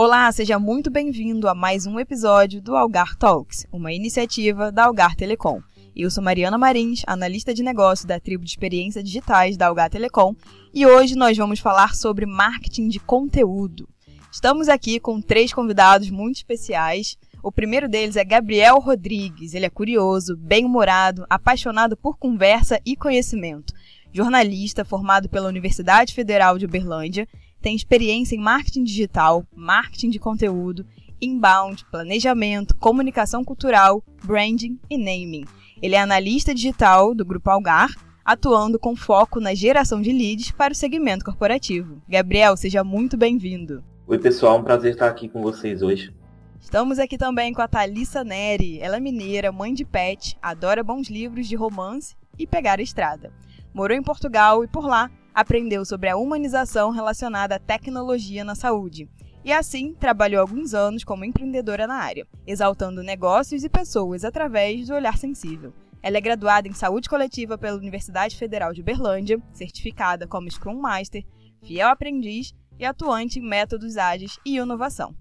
Olá, seja muito bem-vindo a mais um episódio do Algar Talks, uma iniciativa da Algar Telecom. Eu sou Mariana Marins, analista de negócio da tribo de experiência digitais da Algar Telecom, e hoje nós vamos falar sobre marketing de conteúdo. Estamos aqui com três convidados muito especiais. O primeiro deles é Gabriel Rodrigues. Ele é curioso, bem-humorado, apaixonado por conversa e conhecimento. Jornalista formado pela Universidade Federal de Uberlândia tem experiência em marketing digital, marketing de conteúdo, inbound, planejamento, comunicação cultural, branding e naming. Ele é analista digital do Grupo Algar, atuando com foco na geração de leads para o segmento corporativo. Gabriel, seja muito bem-vindo. Oi, pessoal, um prazer estar aqui com vocês hoje. Estamos aqui também com a Thalissa Neri. Ela é mineira, mãe de pet, adora bons livros de romance e pegar a estrada. Morou em Portugal e por lá aprendeu sobre a humanização relacionada à tecnologia na saúde. E assim, trabalhou alguns anos como empreendedora na área, exaltando negócios e pessoas através do olhar sensível. Ela é graduada em Saúde Coletiva pela Universidade Federal de Berlândia, certificada como Scrum Master, fiel aprendiz e atuante em métodos ágeis e inovação.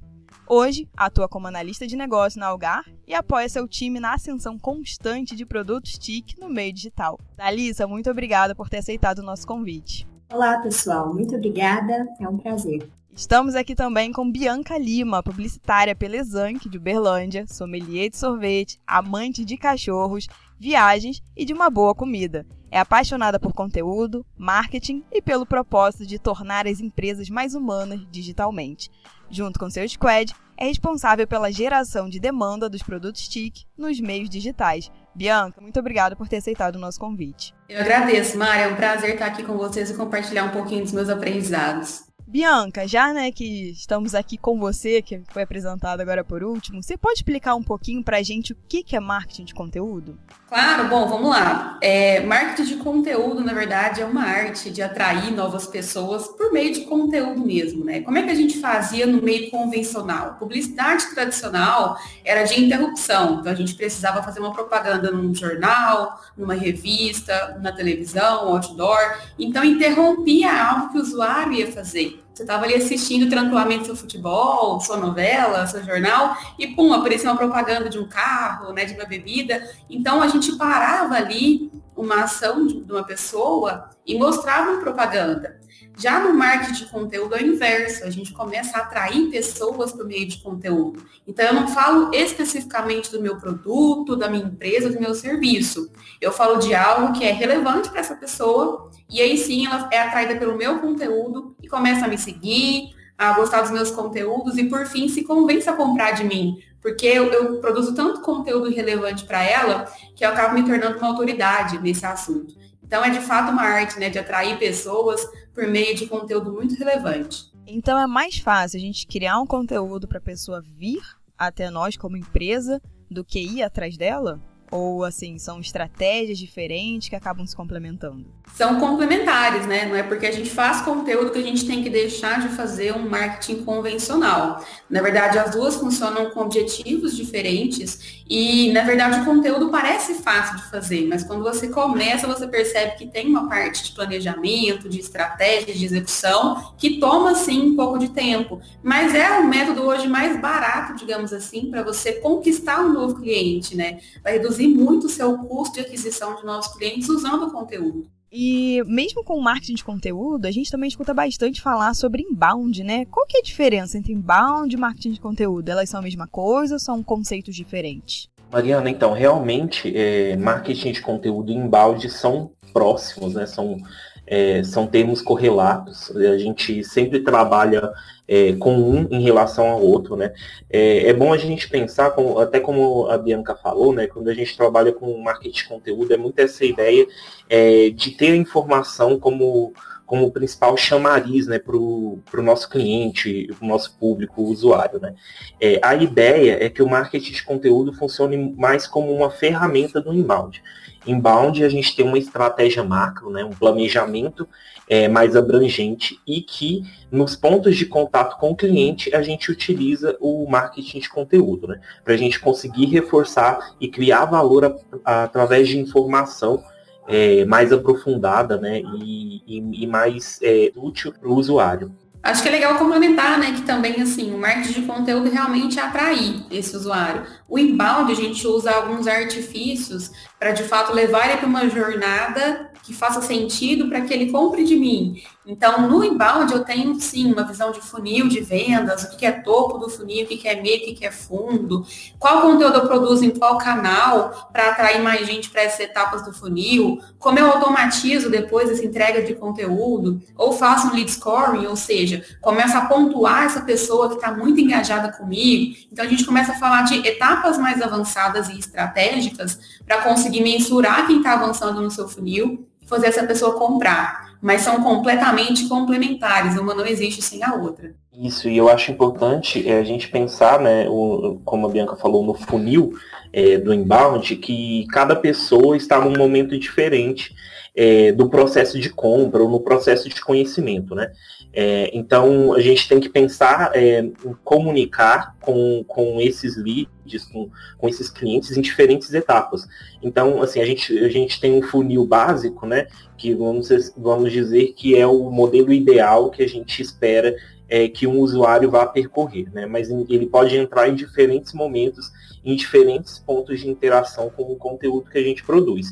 Hoje, atua como analista de negócio na Algar e apoia seu time na ascensão constante de produtos TIC no meio digital. Thalissa, muito obrigada por ter aceitado o nosso convite. Olá, pessoal. Muito obrigada. É um prazer. Estamos aqui também com Bianca Lima, publicitária pela Exanc de Uberlândia, sommelier de sorvete, amante de cachorros, viagens e de uma boa comida. É apaixonada por conteúdo, marketing e pelo propósito de tornar as empresas mais humanas digitalmente junto com seu squad, é responsável pela geração de demanda dos produtos TIC nos meios digitais. Bianca, muito obrigada por ter aceitado o nosso convite. Eu agradeço, Mari. É um prazer estar aqui com vocês e compartilhar um pouquinho dos meus aprendizados. Bianca, já né, que estamos aqui com você, que foi apresentado agora por último, você pode explicar um pouquinho para a gente o que é marketing de conteúdo? Claro, bom, vamos lá. É, marketing de conteúdo, na verdade, é uma arte de atrair novas pessoas por meio de conteúdo mesmo, né? Como é que a gente fazia no meio convencional? Publicidade tradicional era de interrupção, então a gente precisava fazer uma propaganda num jornal, numa revista, na televisão, outdoor, então interrompia algo que o usuário ia fazer. Você estava ali assistindo tranquilamente seu futebol, sua novela, seu jornal, e pum, aparecia uma propaganda de um carro, né, de uma bebida. Então a gente parava ali uma ação de uma pessoa e mostrava uma propaganda. Já no marketing de conteúdo é o inverso, a gente começa a atrair pessoas por meio de conteúdo. Então eu não falo especificamente do meu produto, da minha empresa, do meu serviço. Eu falo de algo que é relevante para essa pessoa e aí sim ela é atraída pelo meu conteúdo e começa a me seguir, a gostar dos meus conteúdos e por fim se convence a comprar de mim, porque eu, eu produzo tanto conteúdo relevante para ela que eu acabo me tornando uma autoridade nesse assunto. Então é de fato uma arte, né, de atrair pessoas por meio de conteúdo muito relevante. Então é mais fácil a gente criar um conteúdo para a pessoa vir até nós como empresa do que ir atrás dela? Ou, assim, são estratégias diferentes que acabam se complementando? São complementares, né? Não é porque a gente faz conteúdo que a gente tem que deixar de fazer um marketing convencional. Na verdade, as duas funcionam com objetivos diferentes e, na verdade, o conteúdo parece fácil de fazer, mas quando você começa, você percebe que tem uma parte de planejamento, de estratégia, de execução, que toma, sim, um pouco de tempo. Mas é o método hoje mais barato, digamos assim, para você conquistar um novo cliente, né? Vai reduzir reduzir muito o seu custo de aquisição de novos clientes usando o conteúdo. E mesmo com o marketing de conteúdo, a gente também escuta bastante falar sobre inbound, né? Qual que é a diferença entre inbound e marketing de conteúdo? Elas são a mesma coisa ou são conceitos diferentes? Mariana, então, realmente, é, marketing de conteúdo e inbound são próximos, né? São, é, são termos correlatos. A gente sempre trabalha é, com um em relação ao outro, né? É, é bom a gente pensar, como, até como a Bianca falou, né? Quando a gente trabalha com marketing de conteúdo, é muito essa ideia é, de ter a informação como como principal chamariz né, para o nosso cliente, para o nosso público, o usuário. Né? É, a ideia é que o marketing de conteúdo funcione mais como uma ferramenta do inbound. Inbound a gente tem uma estratégia macro, né, um planejamento é, mais abrangente e que nos pontos de contato com o cliente a gente utiliza o marketing de conteúdo, né, para a gente conseguir reforçar e criar valor a, a, através de informação é, mais aprofundada né, e, e, e mais é, útil para o usuário. Acho que é legal complementar, né, que também, assim, o marketing de conteúdo realmente atrair esse usuário. O inbound, a gente usa alguns artifícios para, de fato, levar ele para uma jornada que faça sentido para que ele compre de mim. Então, no inbound, eu tenho, sim, uma visão de funil de vendas, o que é topo do funil, o que é meio, o que é fundo, qual conteúdo eu produzo em qual canal para atrair mais gente para essas etapas do funil, como eu automatizo depois essa entrega de conteúdo, ou faço um lead scoring, ou seja, começo a pontuar essa pessoa que está muito engajada comigo. Então, a gente começa a falar de etapas mais avançadas e estratégicas para conseguir mensurar quem está avançando no seu funil e fazer essa pessoa comprar mas são completamente complementares, uma não existe sem a outra. Isso, e eu acho importante é, a gente pensar, né, o, como a Bianca falou, no funil é, do inbound, que cada pessoa está num momento diferente é, do processo de compra ou no processo de conhecimento, né? É, então, a gente tem que pensar é, em comunicar com, com esses leads, com, com esses clientes em diferentes etapas. Então, assim, a gente, a gente tem um funil básico, né, que vamos, vamos dizer que é o modelo ideal que a gente espera é, que um usuário vá percorrer, né? mas ele pode entrar em diferentes momentos, em diferentes pontos de interação com o conteúdo que a gente produz.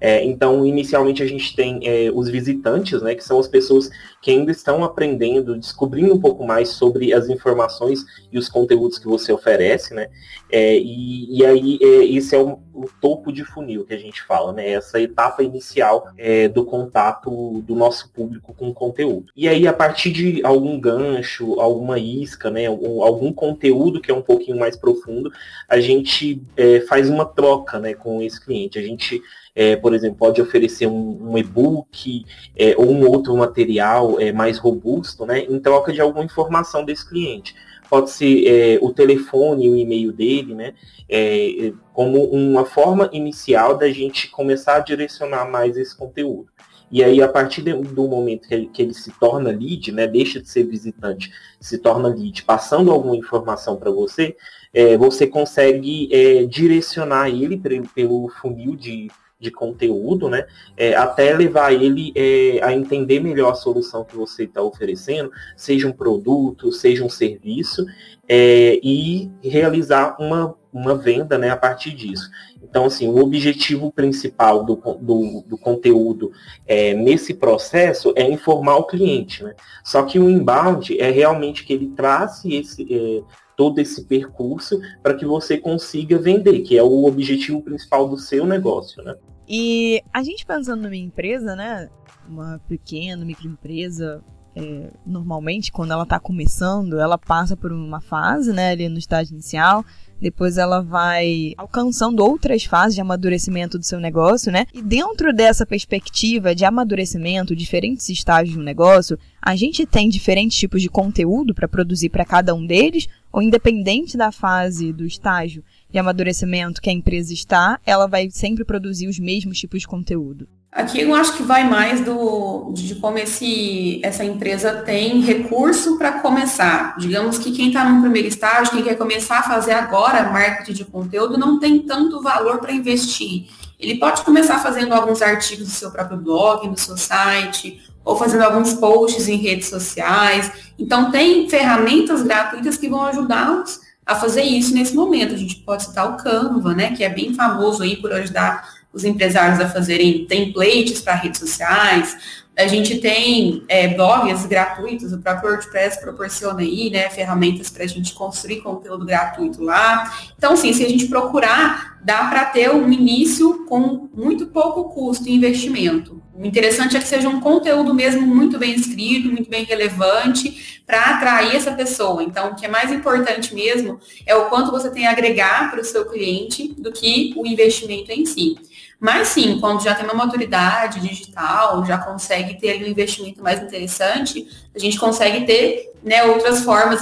É, então, inicialmente a gente tem é, os visitantes, né, que são as pessoas que ainda estão aprendendo, descobrindo um pouco mais sobre as informações e os conteúdos que você oferece, né? É, e, e, aí é, esse é o, o, topo de funil que a gente fala, né? Essa etapa inicial é, do contato do nosso público com o conteúdo. E aí, a partir de algum gancho, alguma isca, né? Algum, algum conteúdo que é um pouquinho mais profundo, a gente é, faz uma troca né, com esse cliente. A gente é, por exemplo, pode oferecer um, um e-book é, ou um outro material é, mais robusto, né, em troca de alguma informação desse cliente. Pode ser é, o telefone o e-mail dele, né, é, como uma forma inicial da gente começar a direcionar mais esse conteúdo. E aí, a partir de, do momento que ele, que ele, se torna lead, né, deixa de ser visitante, se torna lead, passando alguma informação para você, é, você consegue é, direcionar ele pelo funil de, de conteúdo, né? É, até levar ele é, a entender melhor a solução que você está oferecendo, seja um produto, seja um serviço, é, e realizar uma, uma venda né, a partir disso. Então, assim, o objetivo principal do, do, do conteúdo é, nesse processo é informar o cliente, né? Só que o inbound é realmente que ele trace esse, é, todo esse percurso para que você consiga vender, que é o objetivo principal do seu negócio, né? E a gente pensando numa empresa, né? Uma pequena microempresa, é, normalmente quando ela está começando, ela passa por uma fase, né, ali no estágio inicial, depois ela vai alcançando outras fases de amadurecimento do seu negócio, né? E dentro dessa perspectiva de amadurecimento, diferentes estágios do negócio, a gente tem diferentes tipos de conteúdo para produzir para cada um deles, ou independente da fase do estágio de amadurecimento que a empresa está, ela vai sempre produzir os mesmos tipos de conteúdo. Aqui eu acho que vai mais do, de como esse, essa empresa tem recurso para começar. Digamos que quem está no primeiro estágio, quem quer começar a fazer agora marketing de conteúdo, não tem tanto valor para investir. Ele pode começar fazendo alguns artigos do seu próprio blog, no seu site, ou fazendo alguns posts em redes sociais. Então, tem ferramentas gratuitas que vão ajudá-los a fazer isso nesse momento. A gente pode citar o Canva, né, que é bem famoso aí por ajudar os empresários a fazerem templates para redes sociais. A gente tem é, blogs gratuitos, o próprio WordPress proporciona aí, né, ferramentas para a gente construir conteúdo gratuito lá. Então, sim, se a gente procurar, dá para ter um início com muito pouco custo e investimento. O interessante é que seja um conteúdo mesmo muito bem escrito, muito bem relevante, para atrair essa pessoa. Então, o que é mais importante mesmo é o quanto você tem a agregar para o seu cliente do que o investimento em si. Mas sim, quando já tem uma maturidade digital, já consegue ter um investimento mais interessante, a gente consegue ter né, outras formas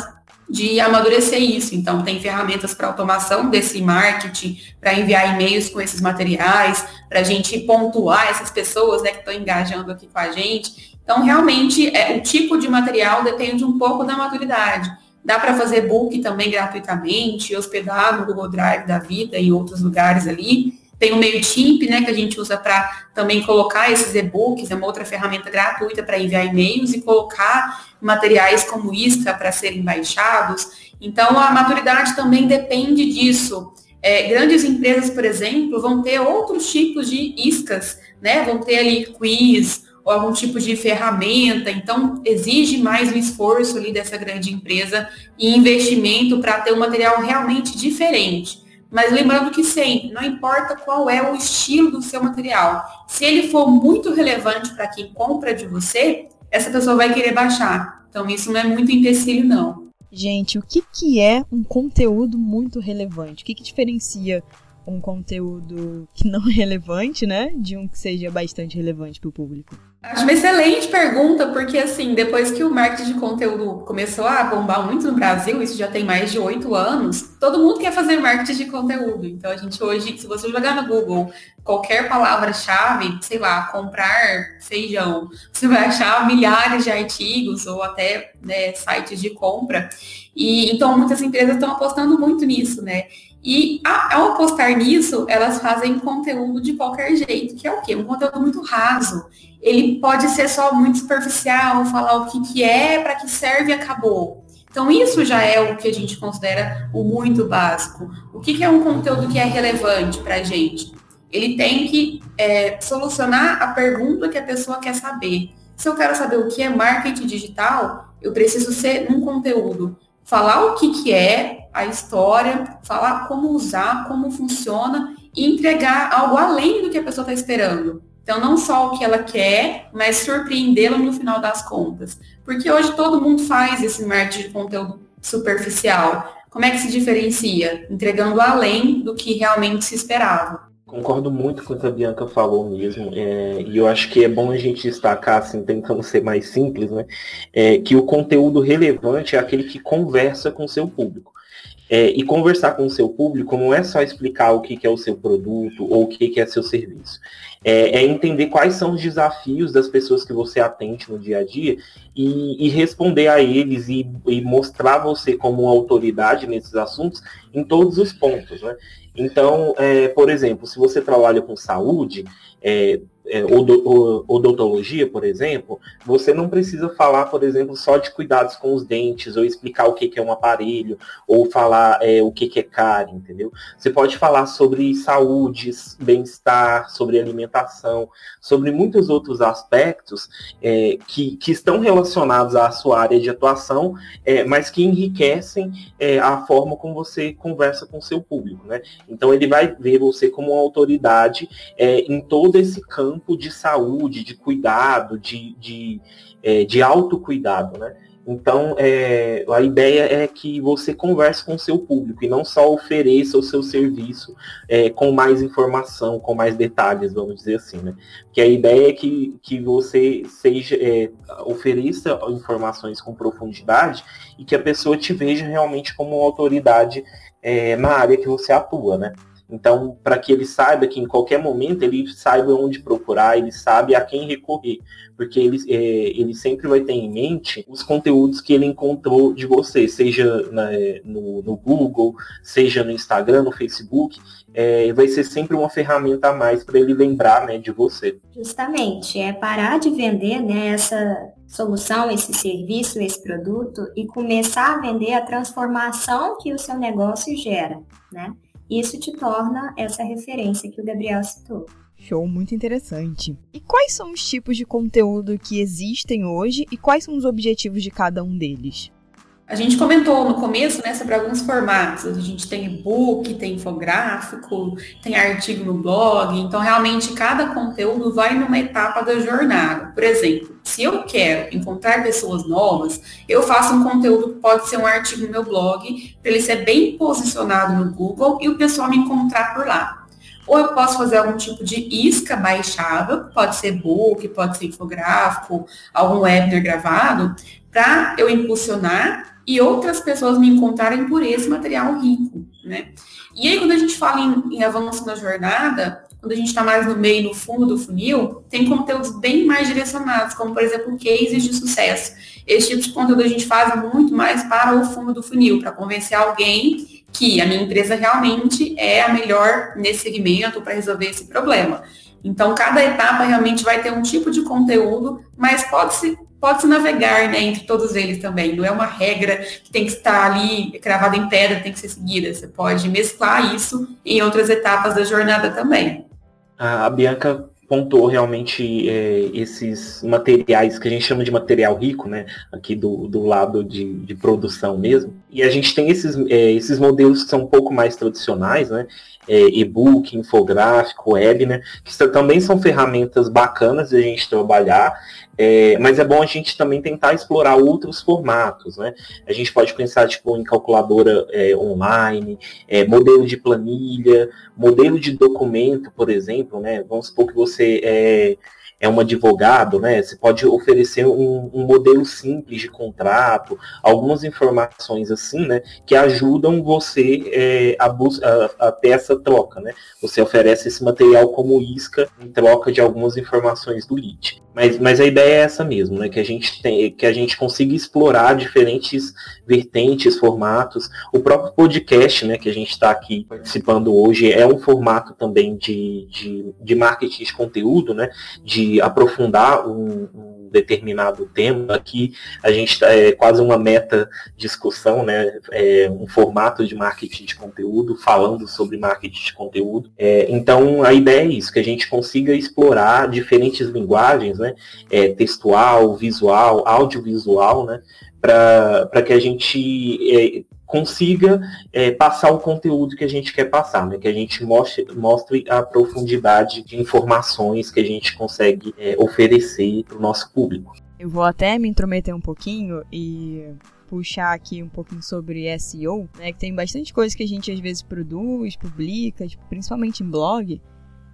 de amadurecer isso. Então, tem ferramentas para automação desse marketing, para enviar e-mails com esses materiais, para a gente pontuar essas pessoas né, que estão engajando aqui com a gente. Então, realmente, é, o tipo de material depende um pouco da maturidade. Dá para fazer book também gratuitamente, hospedar no Google Drive da vida e outros lugares ali. Tem o MailChimp, né, que a gente usa para também colocar esses e-books, é uma outra ferramenta gratuita para enviar e-mails e colocar materiais como isca para serem baixados. Então, a maturidade também depende disso. É, grandes empresas, por exemplo, vão ter outros tipos de iscas, né? Vão ter ali quiz ou algum tipo de ferramenta. Então, exige mais um esforço ali dessa grande empresa e investimento para ter um material realmente diferente. Mas lembrando que sempre, não importa qual é o estilo do seu material, se ele for muito relevante para quem compra de você, essa pessoa vai querer baixar. Então isso não é muito empecilho, não. Gente, o que, que é um conteúdo muito relevante? O que, que diferencia um conteúdo que não é relevante, né, de um que seja bastante relevante para o público? Acho uma excelente pergunta, porque assim, depois que o marketing de conteúdo começou a bombar muito no Brasil, isso já tem mais de oito anos, todo mundo quer fazer marketing de conteúdo. Então a gente hoje, se você jogar no Google qualquer palavra-chave, sei lá, comprar feijão, você vai achar milhares de artigos ou até né, sites de compra. E então muitas empresas estão apostando muito nisso, né? E ao apostar nisso, elas fazem conteúdo de qualquer jeito, que é o quê? Um conteúdo muito raso. Ele pode ser só muito superficial, falar o que, que é, para que serve e acabou. Então, isso já é o que a gente considera o muito básico. O que, que é um conteúdo que é relevante para a gente? Ele tem que é, solucionar a pergunta que a pessoa quer saber. Se eu quero saber o que é marketing digital, eu preciso ser um conteúdo falar o que, que é a história, falar como usar, como funciona e entregar algo além do que a pessoa está esperando. Então, não só o que ela quer, mas surpreendê-la no final das contas. Porque hoje todo mundo faz esse marketing de conteúdo superficial. Como é que se diferencia? Entregando além do que realmente se esperava. Concordo muito com o que a Bianca falou mesmo, é, e eu acho que é bom a gente destacar, assim, tentando ser mais simples, né, é, que o conteúdo relevante é aquele que conversa com o seu público. É, e conversar com o seu público não é só explicar o que, que é o seu produto ou o que, que é seu serviço. É, é, entender quais são os desafios das pessoas que você atende no dia a dia e, e responder a eles e, e, mostrar você como uma autoridade nesses assuntos em todos os pontos. Né? Então, é, por exemplo, se você trabalha com saúde, é, é, odontologia, por exemplo, você não precisa falar, por exemplo, só de cuidados com os dentes, ou explicar o que, que é um aparelho, ou falar é, o que, que é cárie, entendeu? Você pode falar sobre saúde, bem-estar, sobre alimentação, sobre muitos outros aspectos é, que, que estão relacionados à sua área de atuação, é, mas que enriquecem é, a forma como você conversa com o seu público, né? Então ele vai ver você como uma autoridade é, em todo esse campo campo de saúde, de cuidado, de, de, é, de autocuidado, né? Então, é, a ideia é que você converse com o seu público e não só ofereça o seu serviço é, com mais informação, com mais detalhes, vamos dizer assim, né? Porque a ideia é que, que você seja, é, ofereça informações com profundidade e que a pessoa te veja realmente como uma autoridade é, na área que você atua, né? Então, para que ele saiba que em qualquer momento ele saiba onde procurar, ele sabe a quem recorrer, porque ele, é, ele sempre vai ter em mente os conteúdos que ele encontrou de você, seja na, no, no, Google, seja no Instagram, no Facebook, é, vai ser sempre uma ferramenta a mais para ele lembrar né, de você. Justamente, é parar de vender né, essa solução, esse serviço, esse produto e começar a vender a transformação que o seu negócio gera, né? Isso te torna essa referência que o Gabriel citou. Show, muito interessante. E quais são os tipos de conteúdo que existem hoje e quais são os objetivos de cada um deles? A gente comentou no começo né, sobre alguns formatos. A gente tem e-book, tem infográfico, tem artigo no blog. Então, realmente, cada conteúdo vai numa etapa da jornada. Por exemplo, se eu quero encontrar pessoas novas, eu faço um conteúdo que pode ser um artigo no meu blog, para ele ser bem posicionado no Google e o pessoal me encontrar por lá. Ou eu posso fazer algum tipo de isca baixável, pode ser book, pode ser infográfico, algum webinar gravado, para eu impulsionar e outras pessoas me encontrarem por esse material rico, né? E aí, quando a gente fala em, em avanço na jornada, quando a gente está mais no meio, no fundo do funil, tem conteúdos bem mais direcionados, como, por exemplo, cases de sucesso. Esse tipo de conteúdo a gente faz muito mais para o fundo do funil, para convencer alguém que a minha empresa realmente é a melhor nesse segmento para resolver esse problema. Então, cada etapa realmente vai ter um tipo de conteúdo, mas pode-se pode-se navegar né, entre todos eles também. Não é uma regra que tem que estar ali cravada em pedra, tem que ser seguida. Você pode mesclar isso em outras etapas da jornada também. A Bianca pontuou realmente é, esses materiais que a gente chama de material rico, né? Aqui do, do lado de, de produção mesmo. E a gente tem esses, é, esses modelos que são um pouco mais tradicionais, né? É, e-book, infográfico, web, né? Que também são ferramentas bacanas de a gente trabalhar. É, mas é bom a gente também tentar explorar outros formatos, né? A gente pode pensar tipo, em calculadora é, online, é, modelo de planilha, modelo de documento, por exemplo, né? Vamos supor que você é, é um advogado, né? Você pode oferecer um, um, modelo simples de contrato, algumas informações assim, né? Que ajudam você é, a, a, a, ter essa troca, né? Você oferece esse material como isca em troca de algumas informações do lead. Mas, mas a ideia é essa mesmo, né? Que a gente tem, que a gente consiga explorar diferentes vertentes, formatos. O próprio podcast, né? Que a gente está aqui participando hoje é um formato também de, de, de marketing de conteúdo, né? De aprofundar um, um determinado tema. Aqui a gente está é quase uma meta discussão, né? É um formato de marketing de conteúdo, falando sobre marketing de conteúdo. É, então a ideia é isso, que a gente consiga explorar diferentes linguagens, né? É, textual, visual, audiovisual, né? Para que a gente é, consiga é, passar o conteúdo que a gente quer passar, né? que a gente mostre, mostre a profundidade de informações que a gente consegue é, oferecer para o nosso público. Eu vou até me intrometer um pouquinho e puxar aqui um pouquinho sobre SEO, né, que tem bastante coisa que a gente às vezes produz, publica, tipo, principalmente em blog,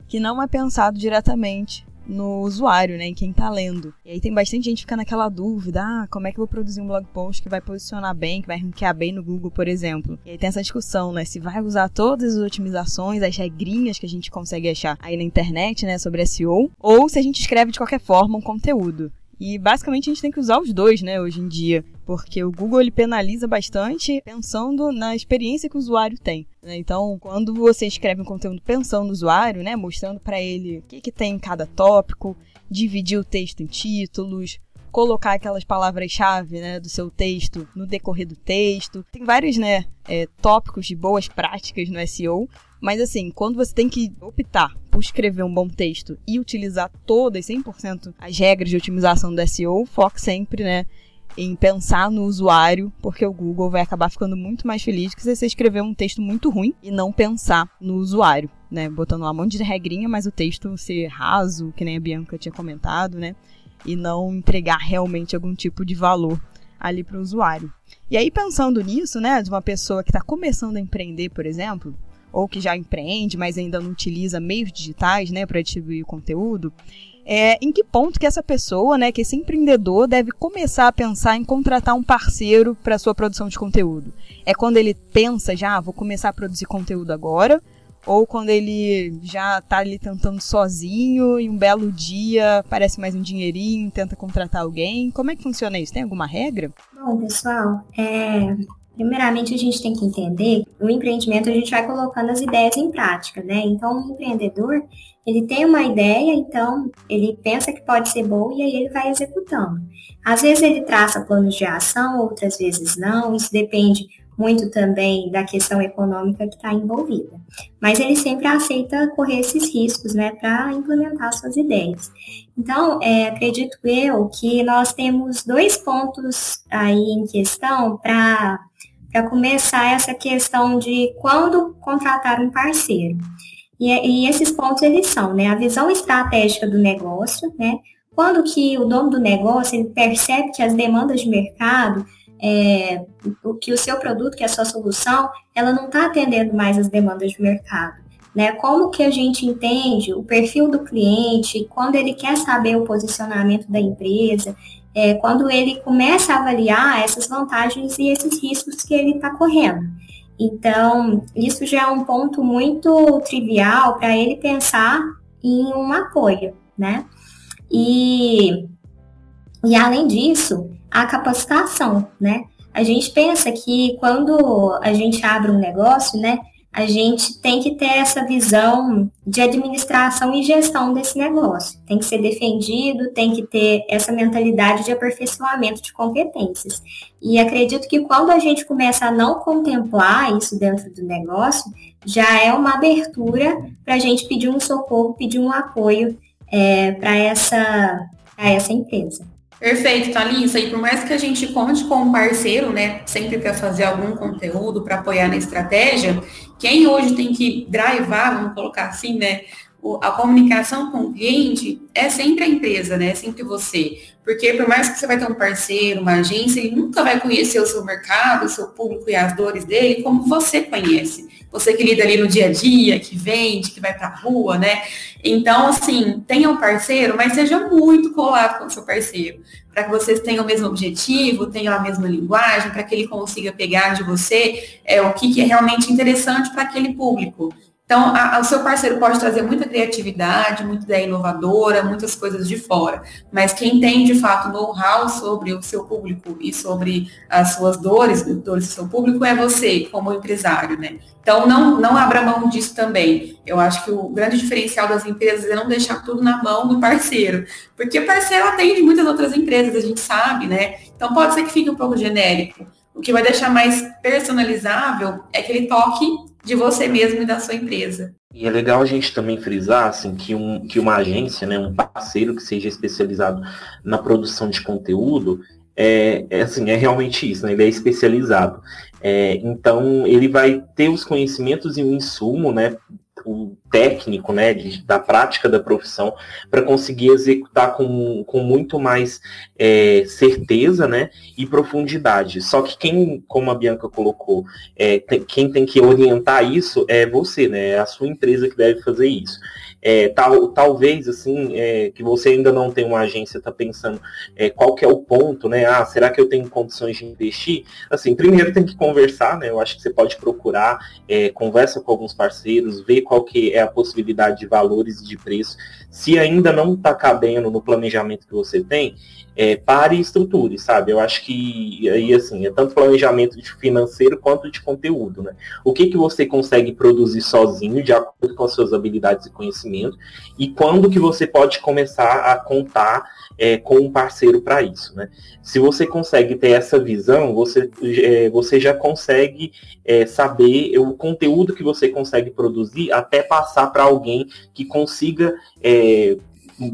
que não é pensado diretamente no usuário, né, em quem está lendo. E aí tem bastante gente que fica naquela dúvida, ah, como é que eu vou produzir um blog post que vai posicionar bem, que vai ranquear bem no Google, por exemplo. E aí tem essa discussão, né, se vai usar todas as otimizações, as regrinhas que a gente consegue achar aí na internet, né, sobre SEO, ou se a gente escreve de qualquer forma um conteúdo. E basicamente a gente tem que usar os dois, né, hoje em dia, porque o Google ele penaliza bastante pensando na experiência que o usuário tem. Né? Então, quando você escreve um conteúdo pensando no usuário, né, mostrando para ele o que, que tem em cada tópico, dividir o texto em títulos, colocar aquelas palavras-chave né, do seu texto no decorrer do texto. Tem vários né, é, tópicos de boas práticas no SEO, mas assim, quando você tem que optar por escrever um bom texto e utilizar todas, 100% as regras de otimização do SEO, foque sempre, né, em pensar no usuário, porque o Google vai acabar ficando muito mais feliz que você escrever um texto muito ruim e não pensar no usuário, né, botando lá um monte de regrinha, mas o texto ser raso, que nem a Bianca tinha comentado, né, e não entregar realmente algum tipo de valor ali para o usuário. E aí pensando nisso, né, de uma pessoa que está começando a empreender, por exemplo, ou que já empreende, mas ainda não utiliza meios digitais, né, para distribuir o conteúdo, é, em que ponto que essa pessoa, né, que esse empreendedor deve começar a pensar em contratar um parceiro para sua produção de conteúdo? É quando ele pensa já, ah, vou começar a produzir conteúdo agora, ou quando ele já está ali tentando sozinho e um belo dia parece mais um dinheirinho, tenta contratar alguém. Como é que funciona isso? Tem alguma regra? Bom, pessoal, é, Primeiramente, a gente tem que entender que no empreendimento a gente vai colocando as ideias em prática, né? Então, o empreendedor, ele tem uma ideia, então ele pensa que pode ser bom e aí ele vai executando. Às vezes ele traça planos de ação, outras vezes não, isso depende muito também da questão econômica que está envolvida. Mas ele sempre aceita correr esses riscos, né, para implementar suas ideias. Então, é, acredito eu que nós temos dois pontos aí em questão para para começar essa questão de quando contratar um parceiro. E, e, esses pontos eles são, né, a visão estratégica do negócio, né, quando que o dono do negócio ele percebe que as demandas de mercado, é, o, que o seu produto, que é a sua solução, ela não está atendendo mais as demandas de mercado. Né? Como que a gente entende o perfil do cliente, quando ele quer saber o posicionamento da empresa, é, quando ele começa a avaliar essas vantagens e esses riscos que ele está correndo. Então, isso já é um ponto muito trivial para ele pensar em um apoio, né? E, e além disso, a capacitação, né? A gente pensa que quando a gente abre um negócio, né, a gente tem que ter essa visão de administração e gestão desse negócio. Tem que ser defendido, tem que ter essa mentalidade de aperfeiçoamento de competências. E acredito que quando a gente começa a não contemplar isso dentro do negócio, já é uma abertura para a gente pedir um socorro, pedir um apoio é, para essa, essa empresa. Perfeito, Thalissa. E por mais que a gente conte com um parceiro, né, sempre para fazer algum conteúdo, para apoiar na estratégia, quem hoje tem que drivar, vamos colocar assim, né, a comunicação com o cliente é sempre a empresa, né? É sempre você. Porque por mais que você vai ter um parceiro, uma agência, ele nunca vai conhecer o seu mercado, o seu público e as dores dele como você conhece. Você que lida ali no dia a dia, que vende, que vai para a rua, né? Então, assim, tenha um parceiro, mas seja muito colado com o seu parceiro, para que vocês tenham o mesmo objetivo, tenham a mesma linguagem, para que ele consiga pegar de você é, o que, que é realmente interessante para aquele público. Então, a, a, o seu parceiro pode trazer muita criatividade, muita ideia inovadora, muitas coisas de fora. Mas quem tem, de fato, know-how sobre o seu público e sobre as suas dores, dores do seu público, é você, como empresário, né? Então, não, não abra mão disso também. Eu acho que o grande diferencial das empresas é não deixar tudo na mão do parceiro. Porque o parceiro atende muitas outras empresas, a gente sabe, né? Então, pode ser que fique um pouco genérico. O que vai deixar mais personalizável é que ele toque de você mesmo e da sua empresa. E é legal a gente também frisar assim, que, um, que uma agência, né, um parceiro que seja especializado na produção de conteúdo, é, é, assim, é realmente isso, né? ele é especializado. É, então, ele vai ter os conhecimentos e o insumo né, técnico, né, de, da prática da profissão, para conseguir executar com, com muito mais é, certeza, né, e profundidade. Só que quem, como a Bianca colocou, é, tem, quem tem que orientar isso é você, né, é a sua empresa que deve fazer isso é, tal, talvez assim é, que você ainda não tem uma agência, está pensando é, qual que é o ponto, né? Ah, será que eu tenho condições de investir? Assim, primeiro tem que conversar, né? Eu acho que você pode procurar, é, conversa com alguns parceiros, ver qual que é a possibilidade de valores e de preço. Se ainda não está cabendo no planejamento que você tem, é, pare e estruture, sabe? Eu acho que aí assim, é tanto planejamento financeiro quanto de conteúdo, né? O que, que você consegue produzir sozinho, de acordo com as suas habilidades e conhecimento, e quando que você pode começar a contar é, com um parceiro para isso, né? Se você consegue ter essa visão, você, é, você já consegue é, saber o conteúdo que você consegue produzir até passar para alguém que consiga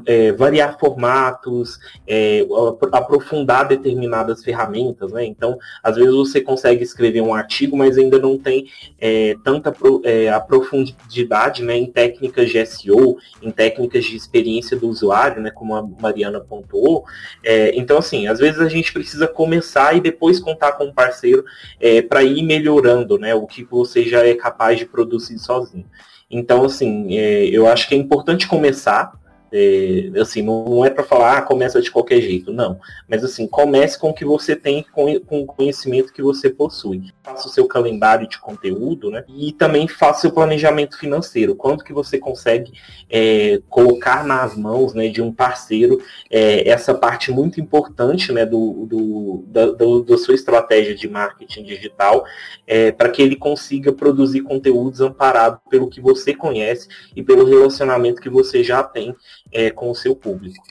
é, é, variar formatos, é, aprofundar determinadas ferramentas, né? Então, às vezes você consegue escrever um artigo, mas ainda não tem é, tanta é, a profundidade né, em técnicas de SEO, em técnicas de experiência do usuário, né? Como a Mariana pontuou. É, então, assim, às vezes a gente precisa começar e depois contar com um parceiro é, para ir melhorando, né? O que você já é capaz de produzir sozinho. Então, assim, é, eu acho que é importante começar, é, assim, não, é para falar, ah, começa de qualquer jeito, não. Mas assim, comece com o que você tem, com, o conhecimento que você possui. Faça o seu calendário de conteúdo, né? E também faça o seu planejamento financeiro. Quanto que você consegue é, colocar nas mãos né, de um parceiro é, essa parte muito importante né, do, do, da, do, da sua estratégia de marketing digital é, para que ele consiga produzir conteúdos amparados pelo que você conhece e pelo relacionamento que você já tem é, com o seu público.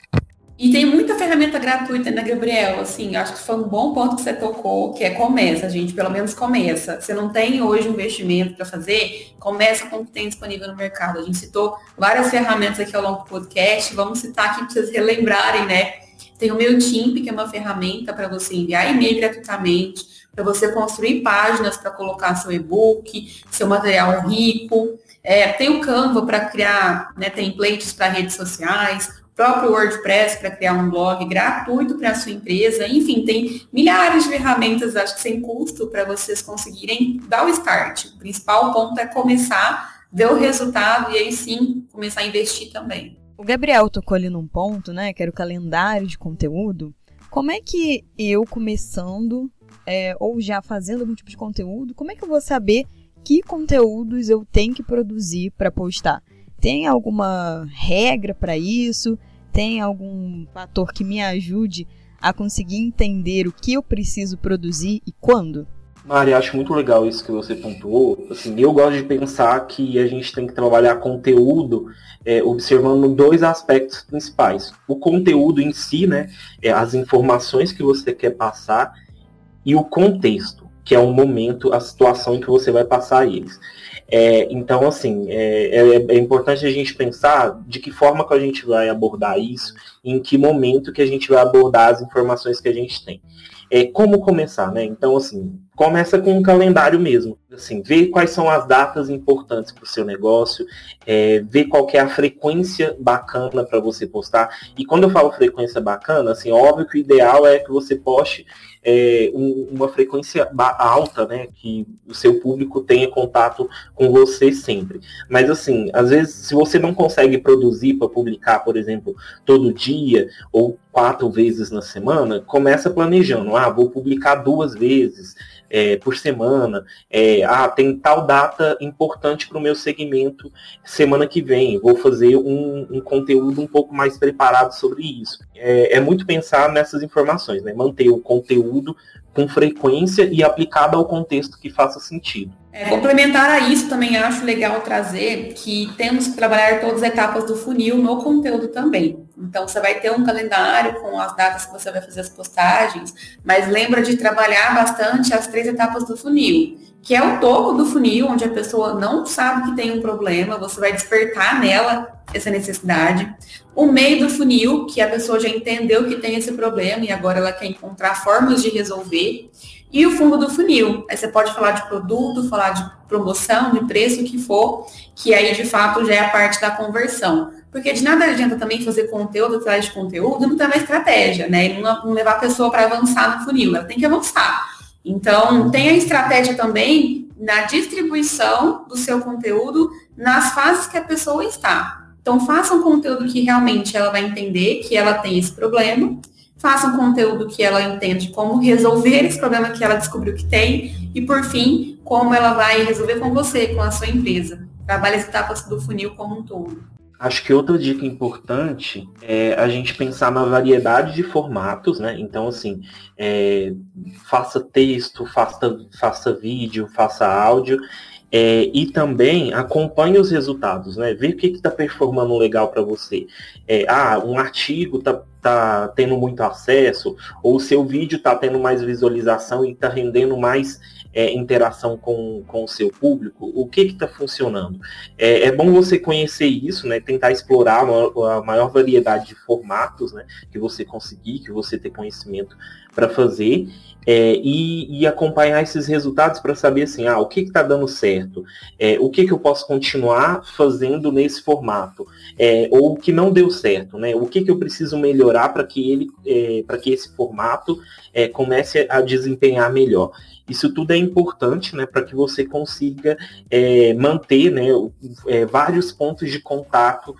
E tem muita ferramenta gratuita, né, Gabriel? Assim, acho que foi um bom ponto que você tocou, que é começa, gente, pelo menos começa. Você não tem hoje um investimento para fazer, começa com o que tem disponível no mercado. A gente citou várias ferramentas aqui ao longo do podcast, vamos citar aqui para vocês relembrarem, né? Tem o Timp, que é uma ferramenta para você enviar e-mail gratuitamente, para você construir páginas para colocar seu e-book, seu material rico. É, tem o Canva para criar né, templates para redes sociais, próprio WordPress para criar um blog gratuito para a sua empresa. Enfim, tem milhares de ferramentas, acho que sem custo, para vocês conseguirem dar o start. O principal ponto é começar, ver o resultado e aí sim começar a investir também. O Gabriel tocou ali num ponto, né, que era o calendário de conteúdo. Como é que eu, começando, é, ou já fazendo algum tipo de conteúdo, como é que eu vou saber que conteúdos eu tenho que produzir para postar? Tem alguma regra para isso? Tem algum fator que me ajude a conseguir entender o que eu preciso produzir e quando? Mari, acho muito legal isso que você pontuou. Assim, eu gosto de pensar que a gente tem que trabalhar conteúdo é, observando dois aspectos principais. O conteúdo em si, né, é as informações que você quer passar e o contexto, que é o momento, a situação em que você vai passar eles. É, então, assim, é, é, é, importante a gente pensar de que forma que a gente vai abordar isso, em que momento que a gente vai abordar as informações que a gente tem. É, como começar, né? Então, assim, começa com um calendário mesmo. Assim, ver quais são as datas importantes para o seu negócio, é, ver qual é a frequência bacana para você postar. E quando eu falo frequência bacana, assim, óbvio que o ideal é que você poste é, um, uma frequência alta, né? Que o seu público tenha contato com você sempre. Mas assim, às vezes, se você não consegue produzir para publicar, por exemplo, todo dia ou quatro vezes na semana, começa planejando. Ah, vou publicar duas vezes é, por semana. É, ah, tem tal data importante para o meu segmento semana que vem. Vou fazer um, um, conteúdo um pouco mais preparado sobre isso. É, é muito pensar nessas informações, né? manter o conteúdo com frequência e aplicado ao contexto que faça sentido. É, complementar a isso, também acho legal trazer que temos que trabalhar todas as etapas do funil no conteúdo também. Então, você vai ter um calendário com as datas que você vai fazer as postagens, mas lembra de trabalhar bastante as três etapas do funil, que é o topo do funil, onde a pessoa não sabe que tem um problema, você vai despertar nela essa necessidade. O meio do funil, que a pessoa já entendeu que tem esse problema e agora ela quer encontrar formas de resolver e o fundo do funil. Aí você pode falar de produto, falar de promoção, de preço, o que for, que aí de fato já é a parte da conversão. Porque de nada adianta também fazer conteúdo atrás de conteúdo não ter uma estratégia, né? E não, não levar a pessoa para avançar no funil, ela tem que avançar. Então, tem a estratégia também na distribuição do seu conteúdo nas fases que a pessoa está. Então, faça um conteúdo que realmente ela vai entender que ela tem esse problema faça um conteúdo que ela entende como resolver esse problema que ela descobriu que tem e, por fim, como ela vai resolver com você, com a sua empresa. Trabalhe as etapas do funil como um todo. Acho que outra dica importante é a gente pensar na variedade de formatos, né? Então, assim, é, faça texto, faça, faça vídeo, faça áudio é, e também acompanhe os resultados, né? Ver o que está performando legal para você. É, ah, um artigo está tá tendo muito acesso, ou o seu vídeo está tendo mais visualização e está rendendo mais é, interação com, com o seu público, o que está funcionando? É, é, bom você conhecer isso, né? Tentar explorar a, maior variedade de formatos né, que você conseguir, que você ter conhecimento para fazer é, e, e, acompanhar esses resultados para saber assim, ah, o que está dando certo, é, o que, que eu posso continuar fazendo nesse formato, é, ou o que não deu certo, né? O que, que eu preciso melhorar para que ele, é, para que esse formato é, comece a desempenhar melhor. Isso tudo é importante, né, para que você consiga é, manter, né, vários pontos de contato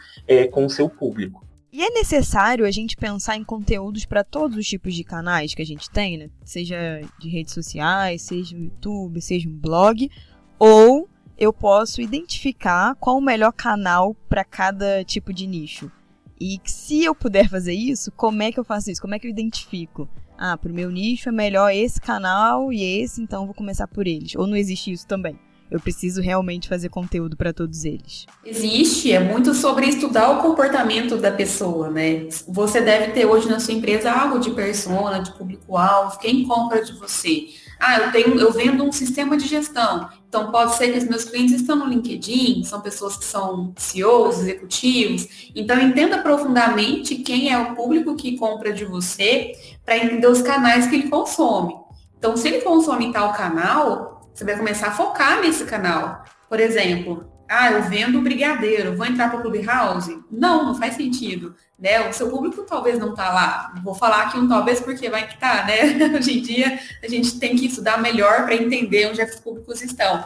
com o seu público. E é necessário a gente pensar em conteúdos para todos os tipos de canais que a gente tem, né? Seja de redes sociais, seja um YouTube, seja um blog, ou eu posso identificar qual o melhor canal para cada tipo de nicho. E se eu puder fazer isso, como é que eu faço isso? Como é que eu identifico? Ah, para o meu nicho é melhor esse canal e esse, então vou começar por eles. Ou não existe isso também? eu preciso realmente fazer conteúdo para todos eles? Existe, é muito sobre estudar o comportamento da pessoa, né? Você deve ter hoje na sua empresa algo de persona, de público-alvo, quem compra de você. Ah, eu tenho, eu vendo um sistema de gestão. Então pode ser que os meus clientes estão no LinkedIn, são pessoas que são CEOs, executivos. Então entenda profundamente quem é o público que compra de você para entender os canais que ele consome. Então, se ele consome tal canal, você vai começar a focar nesse canal. Por exemplo, ah, eu vendo brigadeiro, vou entrar para o Clubhouse? Não, não faz sentido. Né? O seu público talvez não está lá. Vou falar aqui um talvez porque vai que tá, né? Hoje em dia a gente tem que estudar melhor para entender onde é que os públicos estão.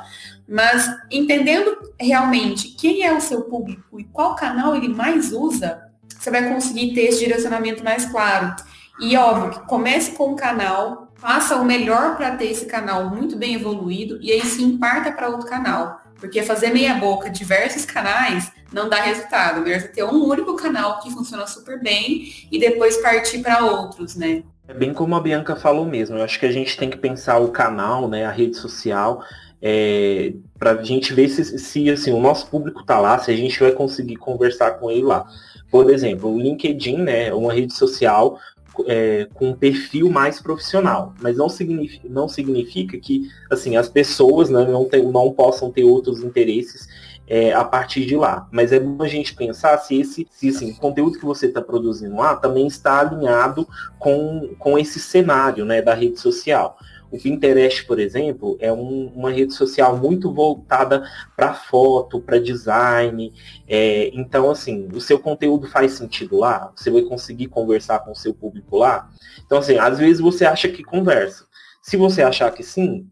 Mas entendendo realmente quem é o seu público e qual canal ele mais usa, você vai conseguir ter esse direcionamento mais claro. E óbvio que comece com um canal faça o melhor para ter esse canal muito bem evoluído e aí sim parta para outro canal. Porque fazer meia boca diversos canais não dá resultado. Melhor você ter um único canal que funciona super bem e depois partir para outros, né? É bem como a Bianca falou mesmo. Eu acho que a gente tem que pensar o canal, né, a rede social, é, para a gente ver se, se assim, o nosso público está lá, se a gente vai conseguir conversar com ele lá. Por exemplo, o LinkedIn né, é uma rede social é, com um perfil mais profissional, mas não significa, não significa que assim as pessoas né, não, tem, não possam ter outros interesses é, a partir de lá. Mas é bom a gente pensar se esse se, assim, conteúdo que você está produzindo lá também está alinhado com, com esse cenário né, da rede social. O Pinterest, por exemplo, é um, uma rede social muito voltada para foto, para design. É, então, assim, o seu conteúdo faz sentido lá? Você vai conseguir conversar com o seu público lá? Então, assim, às vezes você acha que conversa. Se você achar que sim,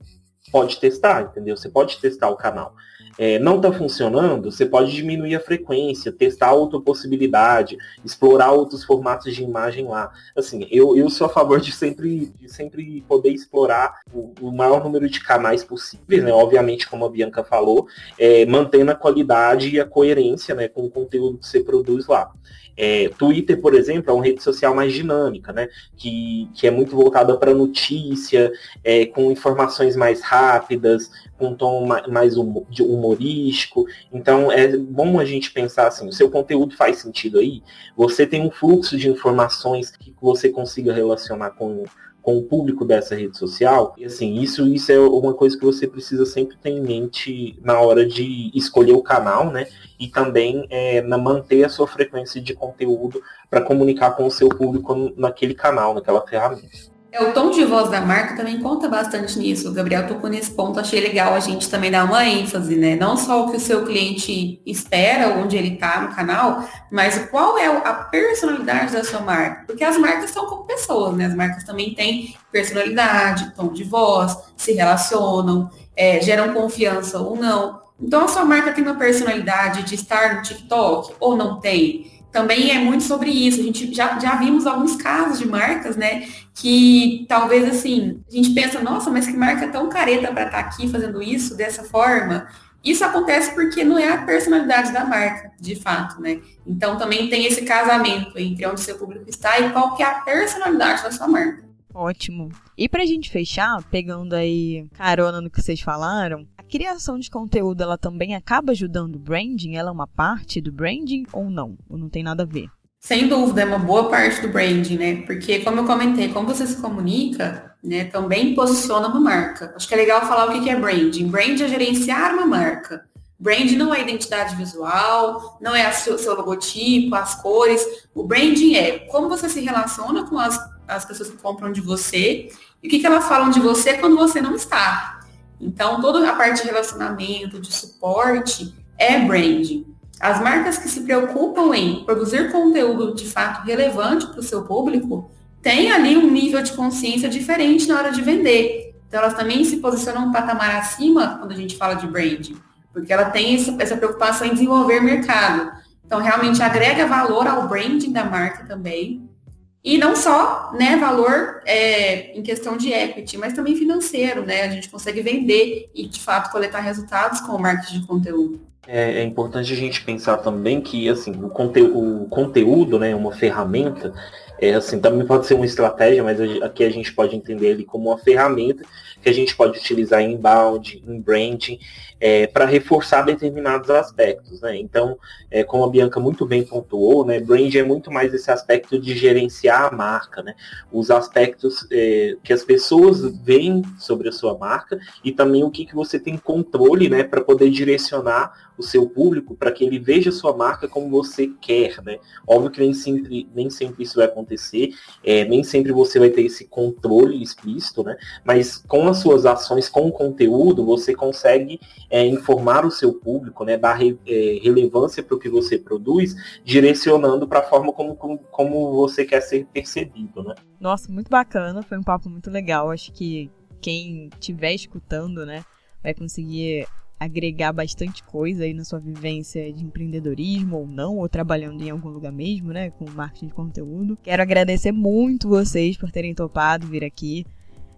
pode testar, entendeu? Você pode testar o canal é, não está funcionando, você pode diminuir a frequência, testar outra possibilidade, explorar outros formatos de imagem lá. Assim, eu, eu sou a favor de sempre, de sempre poder explorar o, o maior número de canais possíveis, né? Obviamente, como a Bianca falou, é, mantendo a qualidade e a coerência né, com o conteúdo que você produz lá. É, Twitter, por exemplo, é uma rede social mais dinâmica, né? Que, que é muito voltada para notícia, é, com informações mais rápidas, com um tom mais humorístico. Então é bom a gente pensar assim, o seu conteúdo faz sentido aí? Você tem um fluxo de informações que você consiga relacionar com com o público dessa rede social. E assim, isso, isso é uma coisa que você precisa sempre ter em mente na hora de escolher o canal, né? E também é, na manter a sua frequência de conteúdo para comunicar com o seu público naquele canal, naquela ferramenta. É, o tom de voz da marca também conta bastante nisso. O Gabriel tocou nesse ponto, achei legal a gente também dar uma ênfase, né? Não só o que o seu cliente espera, onde ele está no canal, mas qual é a personalidade da sua marca. Porque as marcas são como pessoas, né? As marcas também têm personalidade, tom de voz, se relacionam, é, geram confiança ou não. Então a sua marca tem uma personalidade de estar no TikTok ou não tem? Também é muito sobre isso. A gente já, já vimos alguns casos de marcas, né? Que talvez assim, a gente pensa, nossa, mas que marca tão careta para estar tá aqui fazendo isso dessa forma. Isso acontece porque não é a personalidade da marca, de fato, né? Então também tem esse casamento entre onde seu público está e qual que é a personalidade da sua marca. Ótimo. E pra gente fechar, pegando aí carona no que vocês falaram, criação de conteúdo ela também acaba ajudando o branding? Ela é uma parte do branding ou não? Ou não tem nada a ver? Sem dúvida, é uma boa parte do branding, né? Porque, como eu comentei, como você se comunica, né, também posiciona uma marca. Acho que é legal falar o que é branding. Brand é gerenciar uma marca. Brand não é identidade visual, não é o seu, seu, logotipo, as cores. O branding é como você se relaciona com as, as pessoas que compram de você e o que, que elas falam de você quando você não está. Então, toda a parte de relacionamento, de suporte, é branding. As marcas que se preocupam em produzir conteúdo de fato relevante para o seu público têm ali um nível de consciência diferente na hora de vender. Então, elas também se posicionam um patamar acima quando a gente fala de branding, porque ela tem essa preocupação em desenvolver mercado. Então, realmente agrega valor ao branding da marca também, e não só né, valor é, em questão de equity, mas também financeiro, né? A gente consegue vender e, de fato, coletar resultados com o marketing de conteúdo. É, é importante a gente pensar também que assim, o, conte o conteúdo né, uma ferramenta, é, assim, também pode ser uma estratégia, mas aqui a gente pode entender ele como uma ferramenta que a gente pode utilizar em inbound, em branding, é, para reforçar determinados aspectos. Né? Então, é, como a Bianca muito bem pontuou, né, brand é muito mais esse aspecto de gerenciar a marca, né? os aspectos é, que as pessoas veem sobre a sua marca e também o que, que você tem controle né, para poder direcionar o seu público para que ele veja a sua marca como você quer. Né? Óbvio que nem sempre, nem sempre isso vai acontecer, é, nem sempre você vai ter esse controle explícito, né? mas com as suas ações, com o conteúdo, você consegue é, informar o seu público, né, dar re, é, relevância para o que você produz, direcionando para a forma como, como, como, você quer ser percebido. Né? Nossa, muito bacana, foi um papo muito legal. Acho que quem estiver escutando, né, vai conseguir agregar bastante coisa aí na sua vivência de empreendedorismo ou não, ou trabalhando em algum lugar mesmo, né, com marketing de conteúdo. Quero agradecer muito vocês por terem topado vir aqui.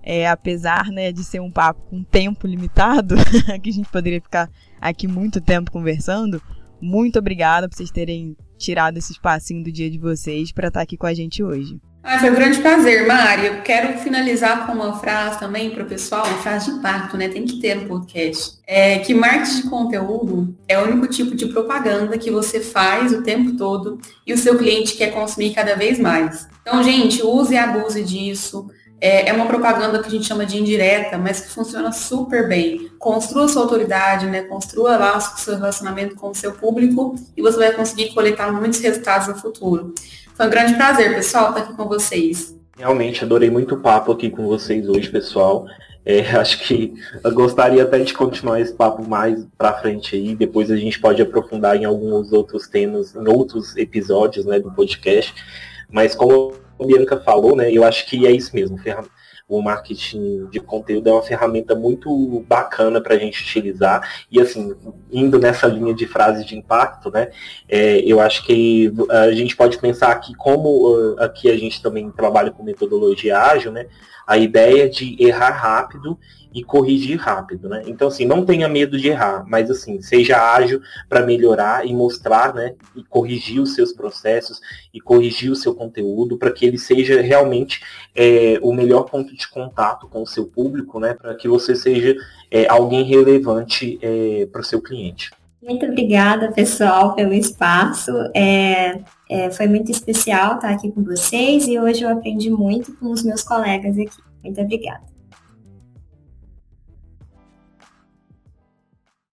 É, apesar né, de ser um papo com tempo limitado, que a gente poderia ficar aqui muito tempo conversando, muito obrigada por vocês terem tirado esse espacinho do dia de vocês para estar aqui com a gente hoje. Ah, foi um grande prazer, Mari. Eu quero finalizar com uma frase também para o pessoal, uma frase de impacto, né? Tem que ter no podcast. É que marketing de conteúdo é o único tipo de propaganda que você faz o tempo todo e o seu cliente quer consumir cada vez mais. Então, gente, use e abuse disso. É, é uma propaganda que a gente chama de indireta, mas que funciona super bem. Construa sua autoridade, né? Construa lá o seu relacionamento com o seu público e você vai conseguir coletar muitos resultados no futuro. Foi um grande prazer, pessoal, estar aqui com vocês. Realmente, adorei muito o papo aqui com vocês hoje, pessoal. É, acho que eu gostaria até de continuar esse papo mais para frente aí. Depois a gente pode aprofundar em alguns outros temas, em outros episódios né, do podcast. Mas como a Bianca falou, né, eu acho que é isso mesmo. O marketing de conteúdo é uma ferramenta muito bacana para a gente utilizar. E assim, indo nessa linha de frase de impacto, né? É, eu acho que a gente pode pensar que como uh, aqui a gente também trabalha com metodologia ágil, né? A ideia de errar rápido e corrigir rápido, né? Então, assim, não tenha medo de errar, mas assim, seja ágil para melhorar e mostrar, né? E corrigir os seus processos e corrigir o seu conteúdo para que ele seja realmente é, o melhor ponto de contato com o seu público, né? Para que você seja é, alguém relevante é, para o seu cliente. Muito obrigada, pessoal, pelo espaço. É, é, foi muito especial estar aqui com vocês e hoje eu aprendi muito com os meus colegas aqui. Muito obrigada.